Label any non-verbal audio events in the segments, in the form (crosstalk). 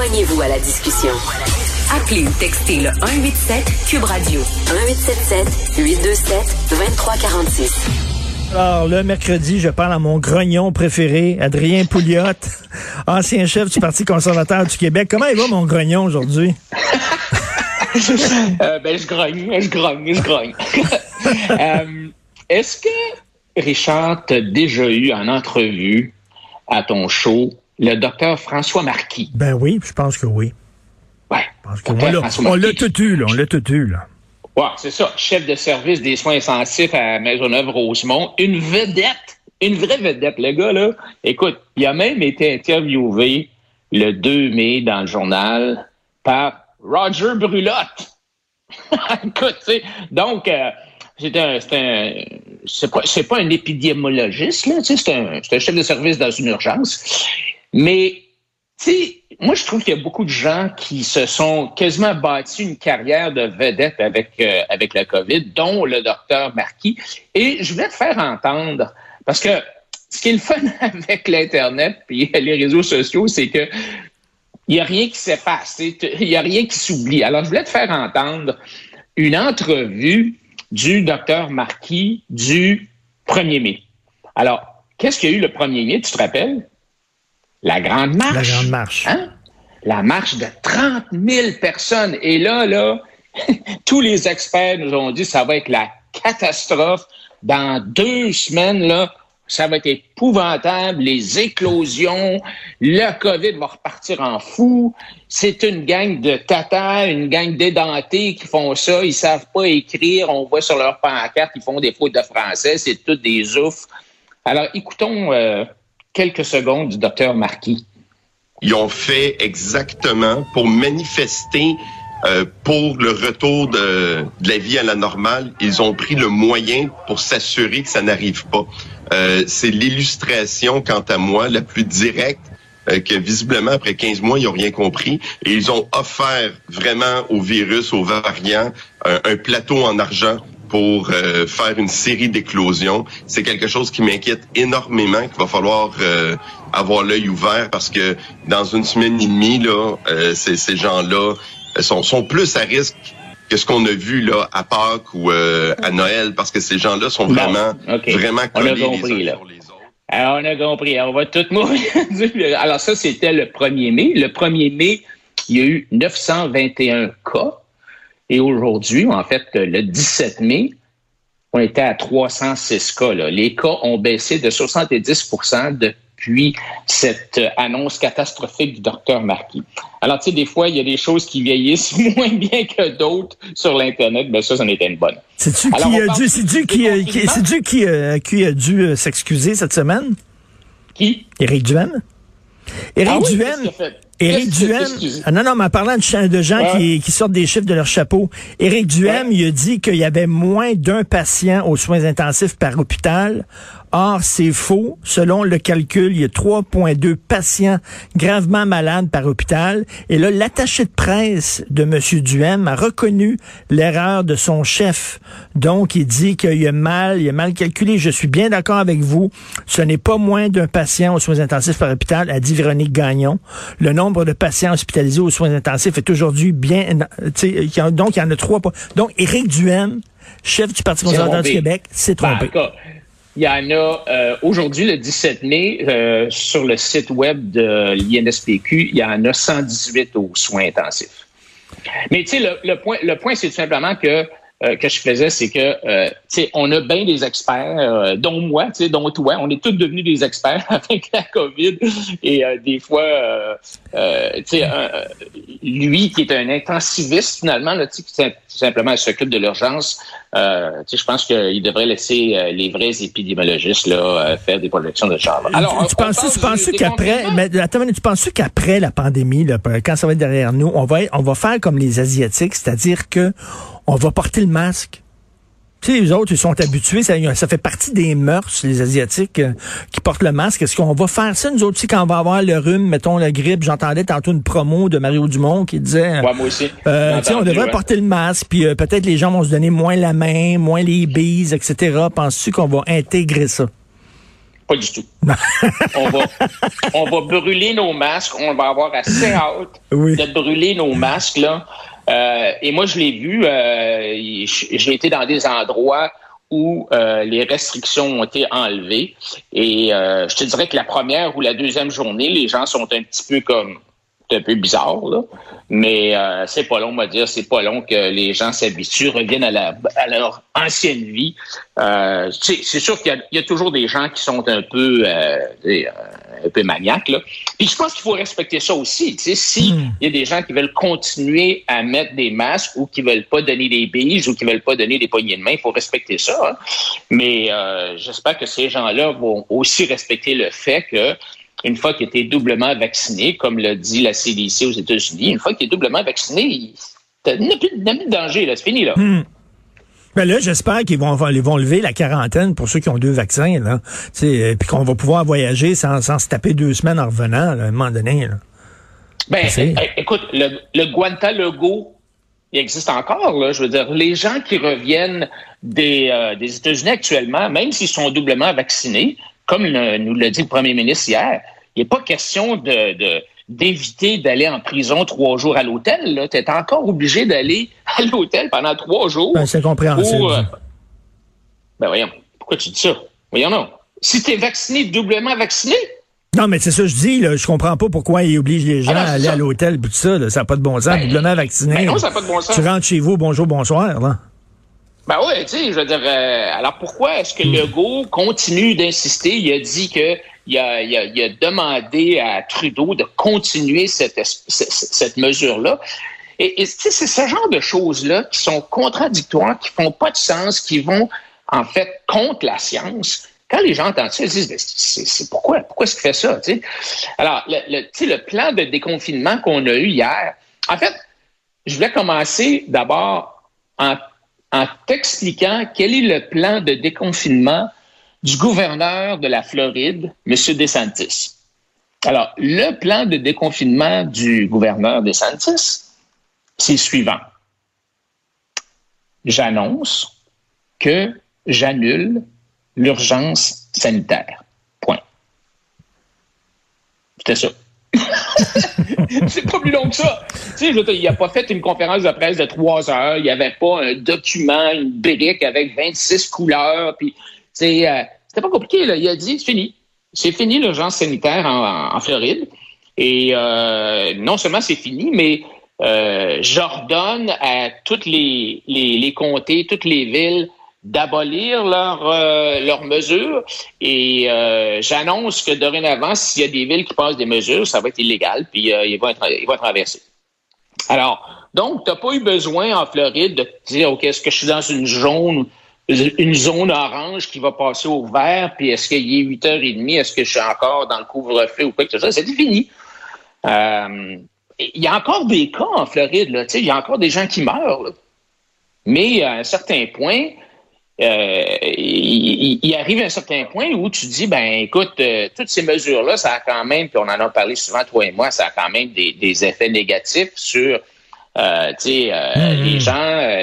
Joignez-vous à la discussion. Appelez ou textez le 187 Cube Radio 1877 827 2346. Alors, le mercredi, je parle à mon grognon préféré, Adrien Pouliot, (laughs) ancien chef du Parti conservateur du Québec. Comment il va, mon grognon, aujourd'hui? Euh, ben, je grogne, je grogne, je grogne. (laughs) Euh, est-ce que, Richard, t'as déjà eu en entrevue à ton show le docteur François Marquis? Ben oui, je pense que oui. Ouais. Parce que on l'a- on l'a tout eu, là. On l'a tout eu, là. Ouais, c'est ça. Chef de service des soins intensifs à Maisonneuve-Rosemont. Une vedette. Une vraie vedette, le gars, là. Écoute, il a même été interviewé le 2 mai dans le journal par Roger Brulotte. (laughs) Écoute, tu sais, donc, euh, c'est un, c'est un, c'est pas, pas un épidémiologiste, là, tu sais, c'est un, c'est un chef de service dans une urgence. Mais, tu sais, moi, je trouve qu'il y a beaucoup de gens qui se sont quasiment bâtis une carrière de vedette avec, euh, avec la COVID, dont le docteur Marquis. Et je voulais te faire entendre, parce que ce qui est le fun (laughs) avec l'Internet puis les réseaux sociaux, c'est que il n'y a rien qui s'efface, il n'y a rien qui s'oublie. Alors, je voulais te faire entendre une entrevue du docteur Marquis du 1er mai. Alors, qu'est-ce qu'il y a eu le 1er mai, tu te rappelles? La Grande Marche. La Grande Marche. Hein? La marche de 30 000 personnes. Et là, là, (laughs) tous les experts nous ont dit que ça va être la catastrophe. Dans deux semaines, là, ça va être épouvantable, les éclosions, le COVID va repartir en fou. C'est une gang de tatas, une gang d'édentés qui font ça. Ils savent pas écrire. On voit sur leur pancarte, ils font des fautes de français. C'est tout des oufs. Alors, écoutons euh, quelques secondes du docteur Marquis. Ils ont fait exactement pour manifester euh, pour le retour de, de la vie à la normale. Ils ont pris le moyen pour s'assurer que ça n'arrive pas. Euh, C'est l'illustration, quant à moi, la plus directe euh, que visiblement, après 15 mois, ils n'ont rien compris. Et ils ont offert vraiment au virus, aux variants, un, plateau en argent pour euh, faire une série d'éclosions. C'est quelque chose qui m'inquiète énormément, qu'il va falloir euh, avoir l'œil ouvert parce que dans une semaine et demie, là, euh, ces, ces gens-là sont, sont plus à risque que ce qu'on a vu là à Pâques ou euh, à Noël parce que ces gens-là sont Bon, vraiment, vraiment On a collés les compris, uns là. sur les autres. Alors, on a compris. On va tout mourir. (laughs) Alors, ça, c'était le 1er mai. Le 1er mai, il y a eu 921 cas. Et aujourd'hui, en fait, le 17 mai, on était à 306 cas. là. Les cas ont baissé de 70% depuis cette annonce catastrophique du docteur Marquis. Alors, tu sais, des fois, il y a des choses qui vieillissent (laughs) moins bien que d'autres sur l'Internet. Ben ça, c'en était une bonne. C'est-tu qui a dû, du qui, qui- qui, euh, qui a dû euh, s'excuser cette semaine? Qui? Éric Duhem? Éric Ah oui, Duhem, Éric Duhem, ah non, non, mais en parlant de, gens Ouais. qui, qui sortent des chiffres de leur chapeau, Éric Duhem, Ouais. il a dit qu'il y avait moins d'un patient aux soins intensifs par hôpital. Or, c'est faux. Selon le calcul, il y a 3,2 patients gravement malades par hôpital. Et là, l'attaché de presse de M. Duhem a reconnu l'erreur de son chef. Donc, il dit qu'il a mal, il a mal calculé. Je suis bien d'accord avec vous. Ce n'est pas moins d'un patient aux soins intensifs par hôpital, a dit Véronique Gagnon. Le nombre de patients hospitalisés aux soins intensifs est aujourd'hui bien, donc il y en a trois. Donc, Éric Duhem, chef du Parti conservateur du. Québec, s'est Ben, en trompé. Il y en a euh, aujourd'hui, le 17 mai, euh, sur le site web de l'INSPQ, il y en a 118 aux soins intensifs. Mais tu sais, le, le point, le point, c'est tout simplement que euh, que je faisais, c'est que euh, tu sais, on a bien des experts, euh, dont moi, tu sais, dont toi, on est tous devenus des experts (laughs) avec la COVID. Et euh, des fois, euh, tu sais, lui qui est un intensiviste finalement, là, tu sais, qui sim- simplement s'occupe de l'urgence, euh, tu sais, je pense qu'il devrait laisser euh, les vrais épidémiologistes là euh, faire des projections de char. Alors, tu penses, tu penses qu'après, mais attends, tu penses qu'après la pandémie, là, quand ça va être derrière nous, on va, on va faire comme les Asiatiques, c'est-à-dire que on va porter le masque. Tu sais, les autres, ils sont habitués, ça, ça fait partie des mœurs, les Asiatiques, euh, qui portent le masque. Est-ce qu'on va faire ça, nous autres, aussi, quand on va avoir le rhume, mettons la grippe? J'entendais tantôt une promo de Mario Dumont qui disait... Ouais, moi aussi. Euh, J'ai tu sais, on devrait ouais. porter le masque, puis euh, peut-être les gens vont se donner moins la main, moins les bises, etc. Penses-tu qu'on va intégrer ça? Pas du tout. on, va, (laughs) on va brûler nos masques. On va avoir assez hâte de brûler nos masques. Là. Euh, et moi, je l'ai vu. Euh, j'ai été dans des endroits où euh, les restrictions ont été enlevées. Et je te dirais que la première ou la deuxième journée, les gens sont un petit peu comme un peu bizarre, là. mais euh, c'est pas long, on va dire, c'est pas long que les gens s'habituent, reviennent à, la, à leur ancienne vie. Euh, c'est sûr qu'il y, y, a toujours des gens qui sont un peu euh, euh un peu maniaques. Là. Puis je pense qu'il faut respecter ça aussi. Si hmm. il y a des gens qui veulent continuer à mettre des masques ou qui veulent pas donner des bises ou qui veulent pas donner des poignées de main, il faut respecter ça. Hein. Mais euh, j'espère que ces gens-là vont aussi respecter le fait que une fois qu'il était doublement vacciné, comme l'a dit la CDC aux États-Unis, une fois qu'il est doublement vacciné, il n'y a, plus de danger, là, c'est fini. Là. Ben là, j'espère qu'ils vont, ils vont lever la quarantaine pour ceux qui ont deux vaccins, là. Euh, puis qu'on va pouvoir voyager sans, sans, se taper deux semaines en revenant, à un moment donné. Là. Ben, écoute, le, le Guantalogo, il existe encore. Là. Je veux dire, les gens qui reviennent des, euh, des États-Unis actuellement, même s'ils sont doublement vaccinés, comme nous l'a dit le premier ministre hier, il n'est pas question de, d'éviter d'aller en prison trois jours à l'hôtel. Tu es encore obligé d'aller (laughs) à l'hôtel pendant trois jours. Ben, c'est compréhensible. Euh, ben voyons, pourquoi tu dis ça? Voyons non. Si tu es vacciné, doublement vacciné, non, mais c'est ça que je dis. Là. Je comprends pas pourquoi ils obligent les gens à aller à l'hôtel tout ça. Ça n'a pas de bon sens. Ben, doublement vacciné. Ben non, ça n'a pas de bon sens. Tu rentres chez vous, bonjour, bonsoir. Là. Ben oui, tu sais, je veux dire, euh, alors pourquoi est-ce que Legault continue d'insister? Il a dit que il a, il, a, il a, demandé à Trudeau de continuer cette, cette mesure-là. Et, et c'est ce genre de choses-là qui sont contradictoires, qui font pas de sens, qui vont en fait contre la science. Quand les gens entendent ça, ils disent, ben, c'est pourquoi, pourquoi est-ce qu'il fait ça? sais? Alors, le, le, le plan de déconfinement qu'on a eu hier, en fait, je voulais commencer d'abord en en t'expliquant quel est le plan de déconfinement du gouverneur de la Floride, M. DeSantis. Alors, le plan de déconfinement du gouverneur DeSantis, c'est suivant. J'annonce que j'annule l'urgence sanitaire. Point. C'était ça. (laughs) c'est pas plus long que ça. Tu sais, il a pas fait une conférence de presse de trois heures. Il n'y avait pas un document, une brique avec 26 couleurs. Puis, c'est, euh, c'était pas compliqué. Là. Il a dit, c'est fini. C'est fini l'urgence sanitaire en, Floride. Et euh, non seulement c'est fini, mais euh, j'ordonne à toutes les, les, les comtés, toutes les villes d'abolir leurs euh, leurs mesures et euh, j'annonce que dorénavant s'il y a des villes qui passent des mesures ça va être illégal puis euh, ils vont être vont être. Alors donc tu n'as pas eu besoin en Floride de te dire ok est-ce que je suis dans une zone une zone orange qui va passer au vert puis est-ce qu'il est 8h30 est-ce que je suis encore dans le couvre-feu ou quoi que ce soit? C'est fini. il y a encore des cas en Floride là, il y a encore des gens qui meurent. Mais à un certain point, euh, il, arrive à un certain point où tu dis, ben écoute, euh, toutes ces mesures-là, ça a quand même, puis on en a parlé souvent, toi et moi, ça a quand même des effets négatifs sur euh, euh, les hmm. gens, euh,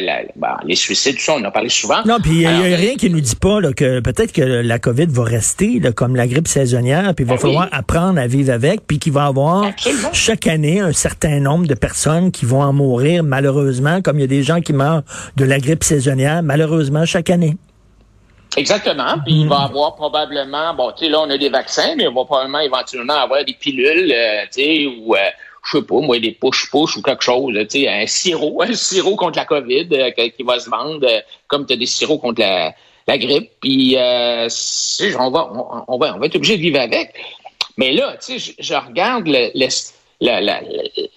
les suicides, tout ça, on en a parlé souvent. Non, puis il n'y a, rien qui nous dit pas là, que peut-être que la COVID va rester là, comme la grippe saisonnière, puis il va ben falloir apprendre à vivre avec, puis qu'il va y avoir chaque année un certain nombre de personnes qui vont en mourir malheureusement, comme il y a des gens qui meurent de la grippe saisonnière malheureusement chaque année. Exactement. Puis il va y hmm. avoir probablement, bon, tu sais, là, on a des vaccins, mais on va probablement éventuellement avoir des pilules, tu sais, ou je sais pas, moi, des push-push ou quelque chose, tu sais, un sirop, (laughs) un sirop contre la COVID euh, qui va se vendre, euh, comme tu as des sirops contre la, grippe. Puis, euh, on, va, on, va, on va être obligé de vivre avec. Mais là, tu sais, je, regarde le, le,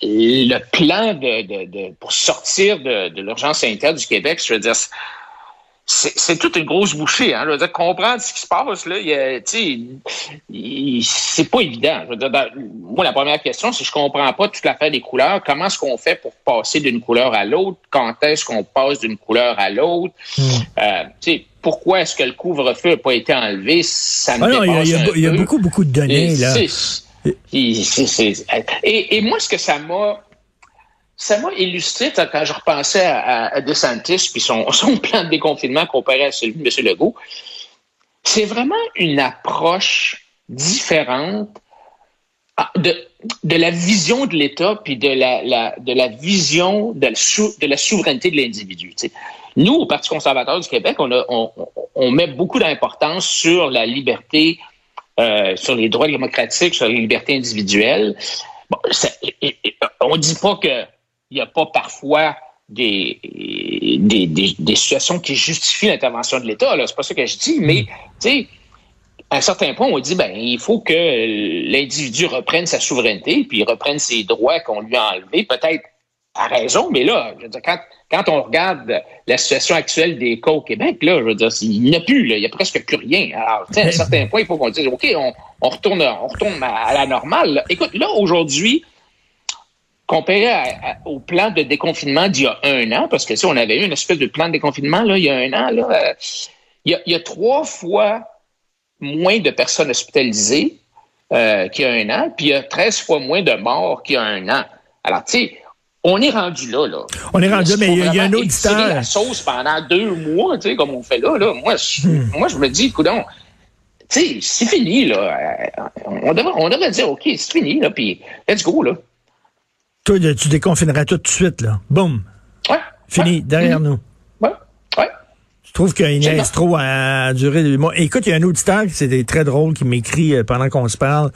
le, plan de, de, de, pour sortir de, de l'urgence sanitaire du Québec. Je veux dire, c'est toute une grosse bouchée. Hein. Je veux dire, comprendre ce qui se passe, là, c'est pas évident. Je veux dire, moi, la première question, c'est je comprends pas toute l'affaire des couleurs. Comment est-ce qu'on fait pour passer d'une couleur à l'autre? Quand est-ce qu'on passe d'une couleur à l'autre? Hmm. Euh, pourquoi est-ce que le couvre-feu n'a pas été enlevé? Ça me ah il y, a beaucoup, beaucoup de données, là. et, et moi, ce que ça m'a ça m'a illustré quand je repensais à, à DeSantis puis son, (laughs) son plan de déconfinement comparé à celui de M. Legault. c'est vraiment une approche différente ah, de, de la vision de l'État puis de la, de la vision de la, de la souveraineté de l'individu. Nous, au Parti conservateur du Québec, on, met beaucoup d'importance sur la liberté, euh, sur les droits démocratiques, sur les libertés individuelles. Bon, on dit pas qu'il n'y a pas parfois des, des, des, des, situations qui justifient l'intervention de l'État. C'est pas ça que je dis, mais tu sais, à un certain point, on dit ben il faut que l'individu reprenne sa souveraineté, puis reprenne ses droits qu'on lui a enlevés, peut-être à raison, mais là, je veux dire, quand, quand on regarde la situation actuelle des cas au Québec, là, je veux dire, il n'y a plus, là, il n'y a presque plus rien. Alors, à un certain point, il faut qu'on dise, OK, on, on, retourne, on retourne à la normale. Écoute, là, aujourd'hui, comparé au plan de déconfinement d'il y a un an, parce que si on avait eu une espèce de plan de déconfinement là, il y a un an, là, euh, il, y a, il, y a, trois fois moins de personnes hospitalisées euh, qu'il y a un an, puis il y a 13 fois moins de morts qu'il y a un an. Alors, tu sais, on est rendu là, là. On est rendu là, mais il y, a un auditeur. la sauce pendant deux mois, tu sais, comme on fait là, là? Moi, je, hmm. moi, je me dis, coudon, tu sais, c'est fini, là. On devrait, on devrait dire, OK, c'est fini, là, puis let's go, là. Toi, tu déconfineras tout de suite, là. Boum. Ouais. Fini, derrière nous. Je trouve qu'Inès trop a duré des mois. Écoute, il y a un auditeur qui c'était très drôle qui m'écrit euh, pendant qu'on se parle,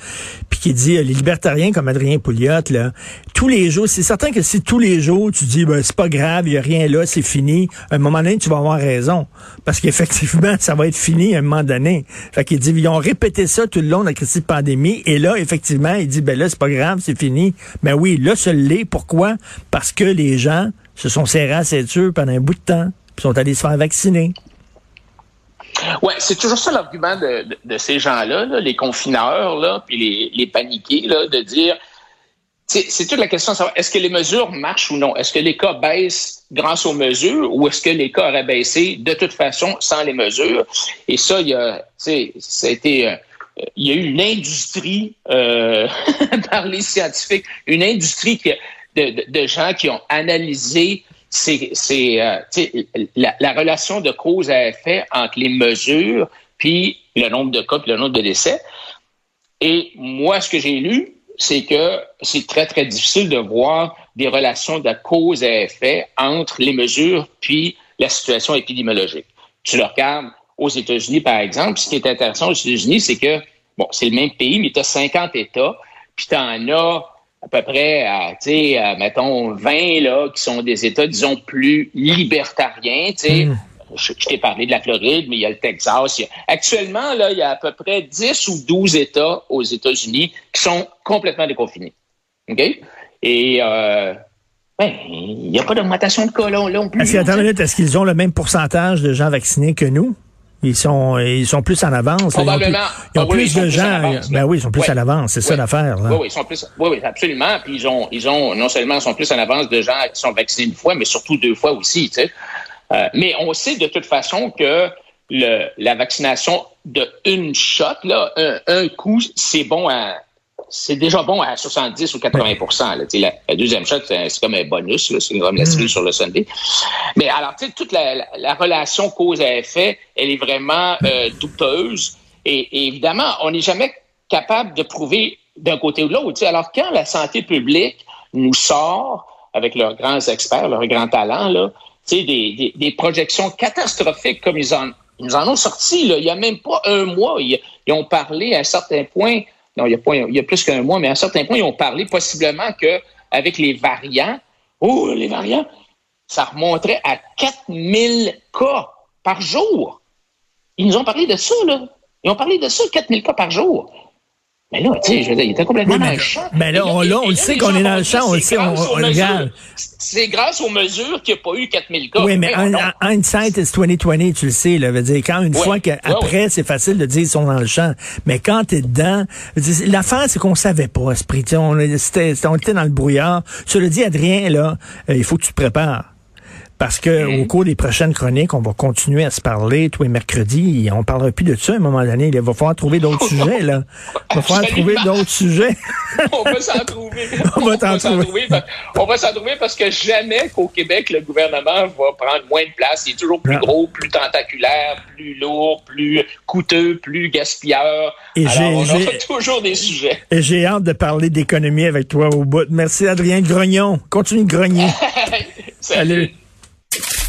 puis qui dit euh, les libertariens comme Adrien Pouliot là, tous les jours, c'est certain que si tous les jours tu dis ben c'est pas grave, il y a rien là, c'est fini, à un moment donné tu vas avoir raison parce qu'effectivement (laughs) ça va être fini à un moment donné. Fait qu'il dit ils ont répété ça tout le long de la crise de pandémie et là effectivement, il dit ben là c'est pas grave, c'est fini. Ben oui, là ce l'est pourquoi? Parce que les gens se sont serrés à la pendant un bout de temps puis sont allés se faire vacciner. Oui, c'est toujours ça l'argument de, ces gens-là, les confineurs, puis les, paniqués, là, de dire, c'est toute la question de savoir est-ce que les mesures marchent ou non? Est-ce que les cas baissent grâce aux mesures ou est-ce que les cas auraient baissé de toute façon sans les mesures? Et ça, il y a, ça a été, euh, il y a eu une industrie euh, (laughs) par les scientifiques, une industrie de, de, gens qui ont analysé c'est euh, la, la, relation de cause à effet entre les mesures puis le nombre de cas puis le nombre de décès. Et moi, ce que j'ai lu, c'est que c'est très, très difficile de voir des relations de cause à effet entre les mesures puis la situation épidémiologique. Tu le regardes aux États-Unis, par exemple. Ce qui est intéressant aux États-Unis, c'est que, bon, c'est le même pays, mais tu as 50 États, puis tu en as à peu près, tu sais, mettons 20 là, qui sont des États, disons, plus libertariens. Tu sais, hmm. je, t'ai parlé de la Floride, mais il y a le Texas. actuellement, là, il y a à peu près 10 ou 12 États aux États-Unis qui sont complètement déconfinés. OK? Et euh, ben, il n'y a pas d'augmentation de cas là, là plus. Est-ce qu'ils ont le même pourcentage de gens vaccinés que nous? Ils sont, ils sont plus en avance. Probablement. Ils ont plus, de gens. ben oui, ils sont plus à l'avance. C'est ça l'affaire. Oui, oui, ils sont plus. Oui, oui, absolument. Puis ils ont, ils ont non seulement sont plus en avance de gens qui sont vaccinés une fois, mais surtout deux fois aussi. Tu sais. Euh, mais on sait de toute façon que le, la vaccination de une shot, là, un, un coup, c'est bon à c'est déjà bon à 70 ou 80 la, la, deuxième shot, c'est comme un bonus, c'est comme la cerise mm. sur le Sunday. Mais alors, tu sais, toute la, la, relation cause à effet, elle est vraiment euh, douteuse. Et, évidemment, on n'est jamais capable de prouver d'un côté ou de l'autre. Alors, quand la santé publique nous sort, avec leurs grands experts, leurs grands talents, là, des, des, des projections catastrophiques comme ils en, ils nous en ont sorti. Là. Il n'y a même pas un mois. Ils, ils ont parlé à un certain point non, il y a, plus qu'un mois, mais à un certain point, ils ont parlé possiblement qu'avec les variants, oh, les variants, ça remonterait à 4000 cas par jour. Ils nous ont parlé de ça, là. Ils ont parlé de ça, 4000 cas par jour. Mais là, tu sais, je veux dire, il était complètement dans le champ. Mais là, on, là, on le sait qu'on est dans le champ, on le sait, on, regarde. C'est grâce aux mesures qu'il n'y a pas eu 4000 cas. Oui, mais hindsight is 2020, tu le sais, là. Veut dire, quand une fois qu'après, c'est facile de dire qu'ils sont dans le champ. Mais quand t'es dedans, l'affaire, c'est qu'on savait pas, esprit. On était, on était dans le brouillard. Je le dis, Adrien, là, euh, il faut que tu te prépares. Parce que au cours des prochaines chroniques, on va continuer à se parler tous les mercredis. Et on parlera plus de ça à un moment donné. Il va falloir trouver d'autres (laughs) sujets, là. Il va falloir trouver d'autres sujets. (laughs) on va s'en trouver. (laughs) On va t'en trouver. On va s'en trouver parce que jamais qu'au Québec, le gouvernement va prendre moins de place. Il est toujours plus Non. gros, plus tentaculaire, plus lourd, plus coûteux, plus gaspilleur. Et Alors, on aura toujours des sujets. Et j'ai hâte de parler d'économie avec toi au bout. Merci, Adrien Grognon. Continue de grogner. Salut. Salut. Thank you.